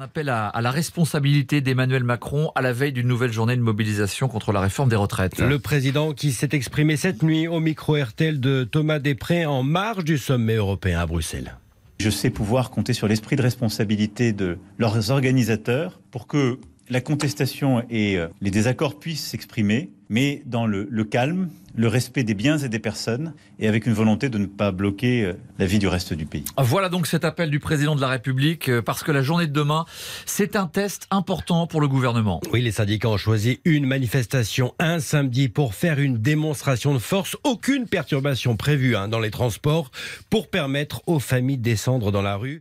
Un appel à, à la responsabilité d'Emmanuel Macron à la veille d'une nouvelle journée de mobilisation contre la réforme des retraites. Le président qui s'est exprimé cette nuit au micro RTL de Thomas Després en marge du sommet européen à Bruxelles. Je sais pouvoir compter sur l'esprit de responsabilité de leurs organisateurs pour que la contestation et euh, les désaccords puissent s'exprimer, mais dans le, le, calme, le respect des biens et des personnes, et avec une volonté de ne pas bloquer euh, la vie du reste du pays. Voilà donc cet appel du président de la République, euh, parce que la journée de demain, c'est un test important pour le gouvernement. Oui, les syndicats ont choisi une manifestation un samedi pour faire une démonstration de force. Aucune perturbation prévue hein, dans les transports pour permettre aux familles de descendre dans la rue.